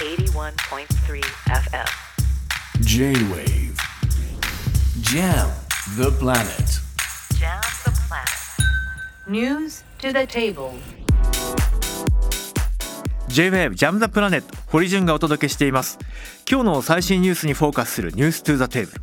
81.3 FM. J-Wave Jam the planet Jam the planet. News to the table. J-WAVE ジャムザプラネット堀潤がお届けしています今日の最新ニュースにフォーカスするニューストゥザテーブル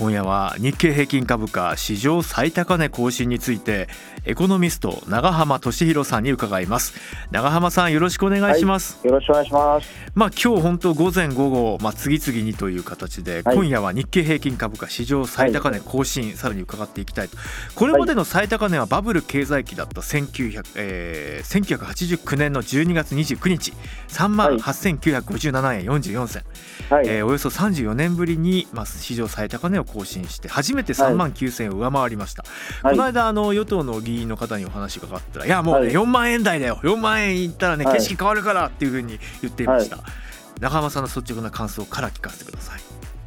今夜は日経平均株価史上最高値更新についてエコノミスト長浜俊弘さんに伺います。長浜さんよろしくお願いします、よろしくお願いします。まあ今日本当午前午後まあ次々にという形で、はい。今夜は日経平均株価史上最高値更新、さらに伺っていきたいと。これまでの最高値はバブル経済期だった1900、えー、1989年の12月29日3万8957円44銭、はい。えーおよそ34年ぶりに、まあ、史上最高値を更新して初めて3万9000円を上回りました、はい。この間あの与党の議員の方にお話がかかったらいやもう、ねはい。4万円台だよ。4万円いったらねはい。景色変わるからっていうふうに言っていました、中浜さんの率直な感想から聞かせてください。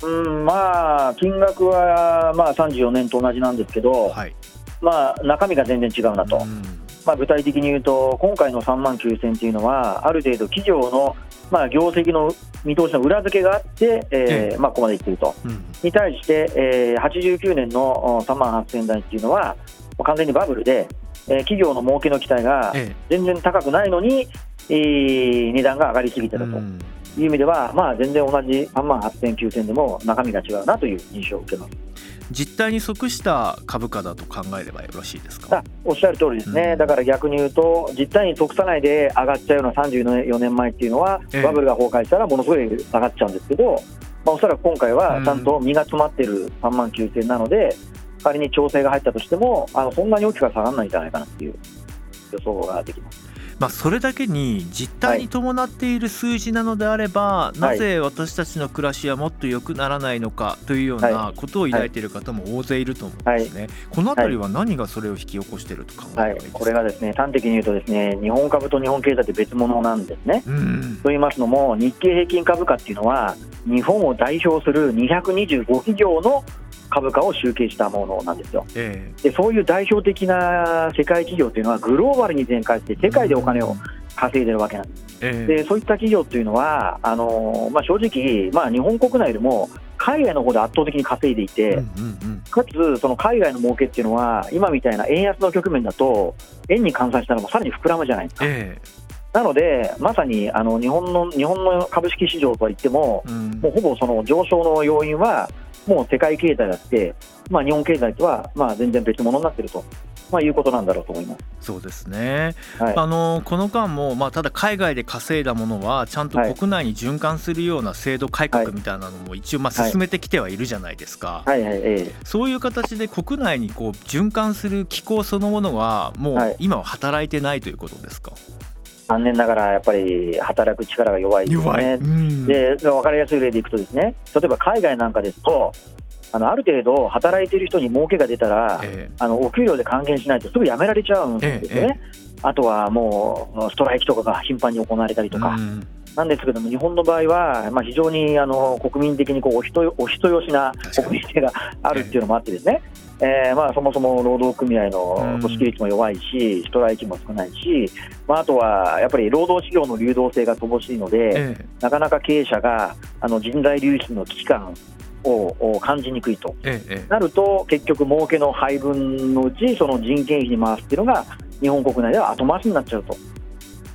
うん、まあ、金額は、まあ、34年と同じなんですけど、はい。まあ、中身が全然違うなと。うんまあ、具体的に言うと、今回の3万9000っていうのは、ある程度企業の、まあ、業績の見通しの裏付けがあって、ええーまあ、ここまでいってると。うんに対して、えー89年のお3万8000台っていうのは、完全にバブルで、えー企業の儲けの期待がえ全然高くないのに、えー値段が上がりすぎてえたと。うんいう意味では、まあ、全然同じ3万8000、9000でも中身が違うなという印象を受けます。実態に即した株価だと考えればよろしいですか？あおっしゃる通りですね、うん。だから逆に言うと、実態に即さないで上がっちゃうような34年前っていうのは、ええ。バブルが崩壊したらものすごい上がっちゃうんですけど、まあ、おそらく今回はうん。ちゃんと身が詰まってる3万9000なので、仮に調整が入ったとしても、あのそんなに大きくは下がらないんじゃないかなっていう予想ができます。まあ、それだけに実態に伴っている数字なのであれば、なぜ私たちの暮らしはもっと良くならないのかというようなことを抱いている方も大勢いると思うんですね、このあたりは何がそれを引き起こしていると考えはいればいいですか、これがですね端的に言うと、ですね日本株と日本経済って別物なんですね。うん。と言いますのも、日経平均株価っていうのは、日本を代表する225企業の株価を集計したものなんですよ。えでそういう代表的な世界企業っていうのは、グローバルに展開して、世界でお金を稼いでるわけなんです。ええでそういった企業っていうのは、あのまあ、正直、まあ、日本国内よりも海外の方で圧倒的に稼いでいて、かつ、その海外の儲けっていうのは、今みたいな円安の局面だと、円に換算したらもうさらに膨らむじゃないですか。えなので、まさにあの日本の日本の株式市場とは言ってもえ、うんもうほぼその上昇の要因は、もう世界経済だって、まあ、日本経済とはまあ全然別物になっていると、まあ、いうことなんだろうと思います。そうですね、はい。あのこの間も、まあ、ただ海外で稼いだものはちゃんとはい。国内に循環するような制度改革みたいなのも一応まあはい。進めてきてはいるじゃないですか。はいはい、ええ。そういう形で国内にこう循環する機構そのものはもはい。う今は働いてないということですか？残念ながらやっぱり働く力が弱いですね。うん。で分かりやすい例でいくと、ですね例えば海外なんかですと、あのある程度働いている人に儲けが出たら、えあのお給料で還元しないとすぐ辞められちゃうんですよね。あとはもうストライキとかが頻繁に行われたりえとか、うん。なんですけども、日本の場合は、まあ、非常にあの国民的にこうお人よお人よしな国民性があるっていうのもあって、ですね、えーまあ、そもそも労働組合の組織率も弱いし、ストライキも少ないし、まあ、あとはやっぱり労働市場の流動性が乏しいので、ええ。なかなか経営者があの人材流出の危機感をを感じにくいと。えなると、結局、儲けの配分のうち、その人件費に回すっていうのが、日本国内では後回しになっちゃうと、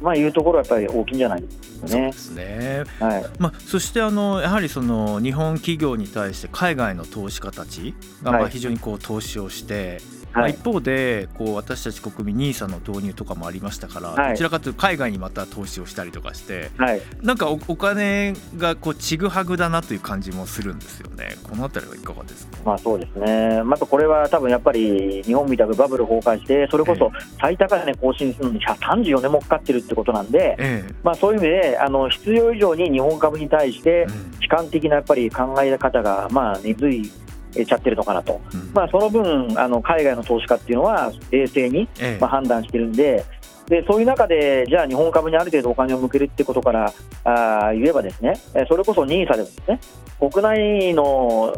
まあ、いうところはやっぱり大きいんじゃない？ですかねそうで。すね。はいまあ、そしてあのやはりその日本企業に対して海外の投資家たちがまあはい非常にこう投資をして、まあ、はい。一方でこう私たち国民 NISA の導入とかもありましたから、はい。どちらかというと海外にまた投資をしたりとかしてはい。なんかおお金がこうちぐはぐだなという感じもするんですよね。このあたりはいかがですか、まあそうですね、またこれは多分やっぱり日本みたくバブル崩壊して、それこそ最高値更新するのに34年もかかってるってことなんで、ええ。まあ、そういう意味であの必要以上に日本株に対してうん。悲観的なやっぱり考え方がまあ根付いちゃってるのかなと、うん。まあ、その分あの海外の投資家っていうのは冷静にええ。まあ判断してるんで。でそういう中で、じゃあ日本株にある程度お金を向けるってことからあー言えば、ですねえーそれこそ NISA でもですね。国内の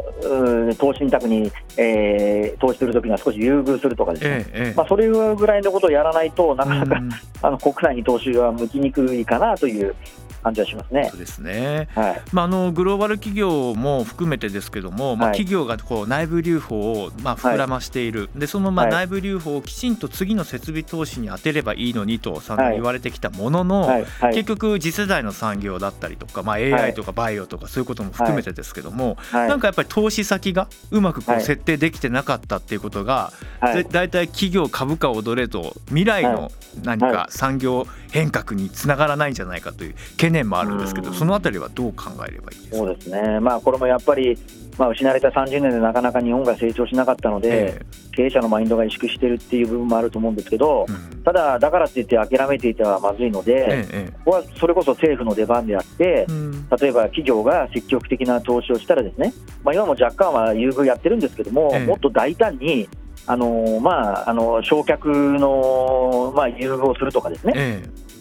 投資信託に、えー投資するときには少し優遇するとかですね、ええええ。まあ、それぐらいのことをやらないとなかなか、うん。あの国内に投資は向きにくいかなという、感じはしますね。そう。ですね。はい、まあ、あのグローバル企業も含めてですけども、まあ、はい。企業がこう内部留保をまあ膨らましている、でそのまあはい。内部留保をきちんと次の設備投資に当てればいいのにと散々はい。言われてきたものの、はい、はい、結局次世代の産業だったりとか、まあ、は AI いとかバイオとかそういうことも含めてですけども、はい、なんかやっぱり投資先がうまくこうはい設定できてなかったっていうことが、はい。で大体企業株価を踊れと未来の何か産業変革につながらないんじゃないかという懸念もあるんですけどうん。そのあたりはどう考えればいいですか？そうですね、まあ、これもやっぱり、まあ、失われた30年でなかなか日本が成長しなかったので、え経営者のマインドが萎縮してるっていう部分もあると思うんですけど、えうん。ただ、だからって言って諦めていてはまずいので、ええここはそれこそ政府の出番であって、うん。例えば企業が積極的な投資をしたら、ですね、まあ、今も若干は優遇やってるんですけども、ええ。もっと大胆に、あのまあ、あの焼却の、まあ、優遇をするとかですね、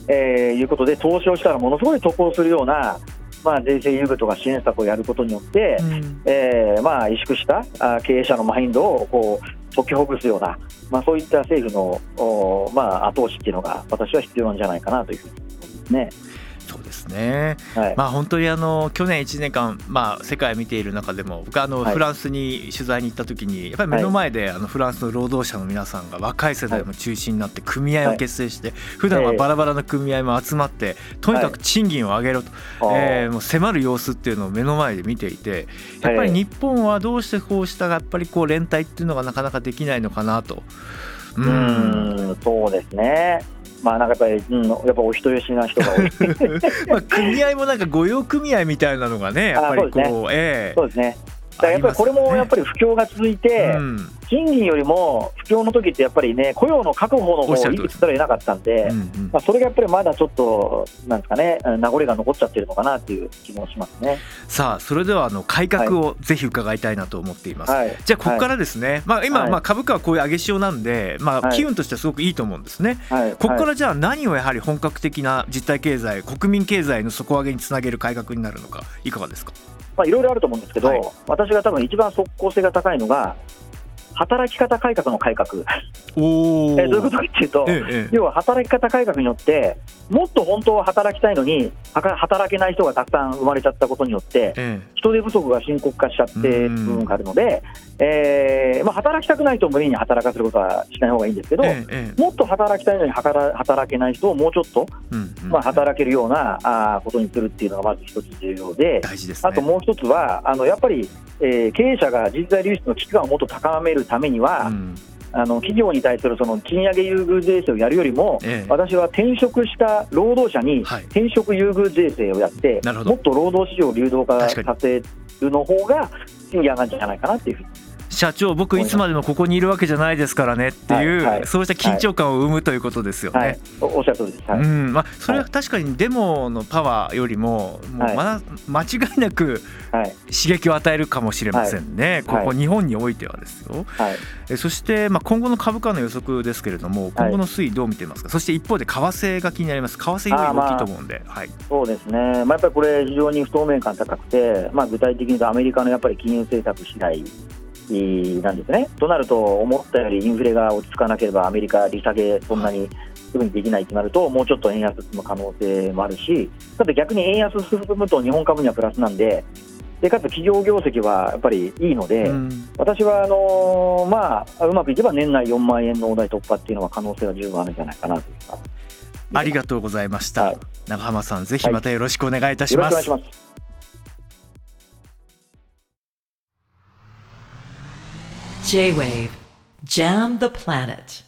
ええーいうことで、投資をしたらものすごい得をするような、まあ、税制優遇とか支援策をやることによって、えうんえーまあ、萎縮したあ経営者のマインドをこう解きほぐすような、まあ、そういった政府の、おまあ、後押しっていうのが、私は必要なんじゃないかなというふうに思いますね。そうですね。はい。まあ本当にあの去年1年間、まあ、世界を見ている中でも僕あのはい。フランスに取材に行った時にやっぱり目の前であのフランスの労働者の皆さんが若い世代も中心になって組合を結成して普段はバラバラの組合も集まってとにかく賃金を上げろと、えーもう迫る様子っていうのを目の前で見ていてやっぱり日本はどうしてこうしたやっぱりこう連帯っていうのがなかなかできないのかなと。うん、そうですね。まあ、なんかやっぱり、うん、やっぱお人よしな人が多い。まあ、組合もなんか御用組合みたいなのがねやっぱりこうええそうですね。やっぱりこれもやっぱり不況が続いて、うん。賃金よりも不況の時ってやっぱりね、雇用の確保の方をおっしゃる通り維持せざるを得なかったんで、まあ、それがやっぱりまだちょっと、なんですかね、名残が残っちゃってるのかなっていう気もしますね。さあそれではあの改革をぜひ伺いたいなと思っています。はい、じゃあここからですね、まあ、今、はい。まあ株価はこういう上げ潮なんで、まあ、はい。機運としてはすごくいいと思うんですね。はい、ここかはいらじゃあ何をやはり本格的な実体経済国民経済の底上げにつなげる改革になるのかいかがですか？まあ、いろいろあると思うんですけど、はい。私が多分一番即効性が高いのが、働き方改革の改革。お えどういうことかっていうと、ええええ。要は働き方改革によって、もっと本当は働きたいのに、働けない人がたくさん生まれちゃったことによって、え人手不足が深刻化しちゃってる部分があるので、えーまあ、働きたくない人を無理に働かせることはしない方がいいんですけど、もっと働きたいのに働働けない人をもうちょっと、うんうん。まあ、働けるようなあーことにするっていうのがまず一つ重要で、大事ですね。あともう一つは、あのやっぱり、えー経営者が人材流出の危機感をもっと高めるためには、うん。あの企業に対するその賃上げ優遇税制をやるよりも、ええ。私は転職した労働者にはい。転職優遇税制をやって、なるほど。もっと労働市場を流動化させるの方が、賃金上がるんじゃないかなっていうふうに社長僕いつまでもここにいるわけじゃないですからねっていう、はいはいそうした緊張感を生むということですよね。はい、おおっしゃる通りです。はい。うんまあ、それは確かにデモのパワーよりももうま間違いなくはい。刺激を与えるかもしれませんね、はい。ここ日本においてはですよ。はい。えそして、まあ、今後の株価の予測ですけれども今後の推移どう見ていますか、そして一方で為替が気になります。為替要因大きいと思うんで、はい、そうですね、まあ、やっぱりこれ、非常に不透明感高くて、まあ、具体的に言うとアメリカのやっぱり金融政策次第なんですね。となると、思ったよりインフレが落ち着かなければ、アメリカ利下げ、そんなにすぐにできないとなると、もうちょっと円安進む可能性もあるし、ただ逆に円安進むと日本株にはプラスなんで、でかつ企業業績はやっぱりいいので、うん私はあのーまあ、うまくいけば年内4万円の大台突破っていうのは可能性が十分あるんじゃないかなと。ありがとうございました、はい長浜さんぜひまたよろしくお願いいたします、しくお願い J-Wave Jam the Planet.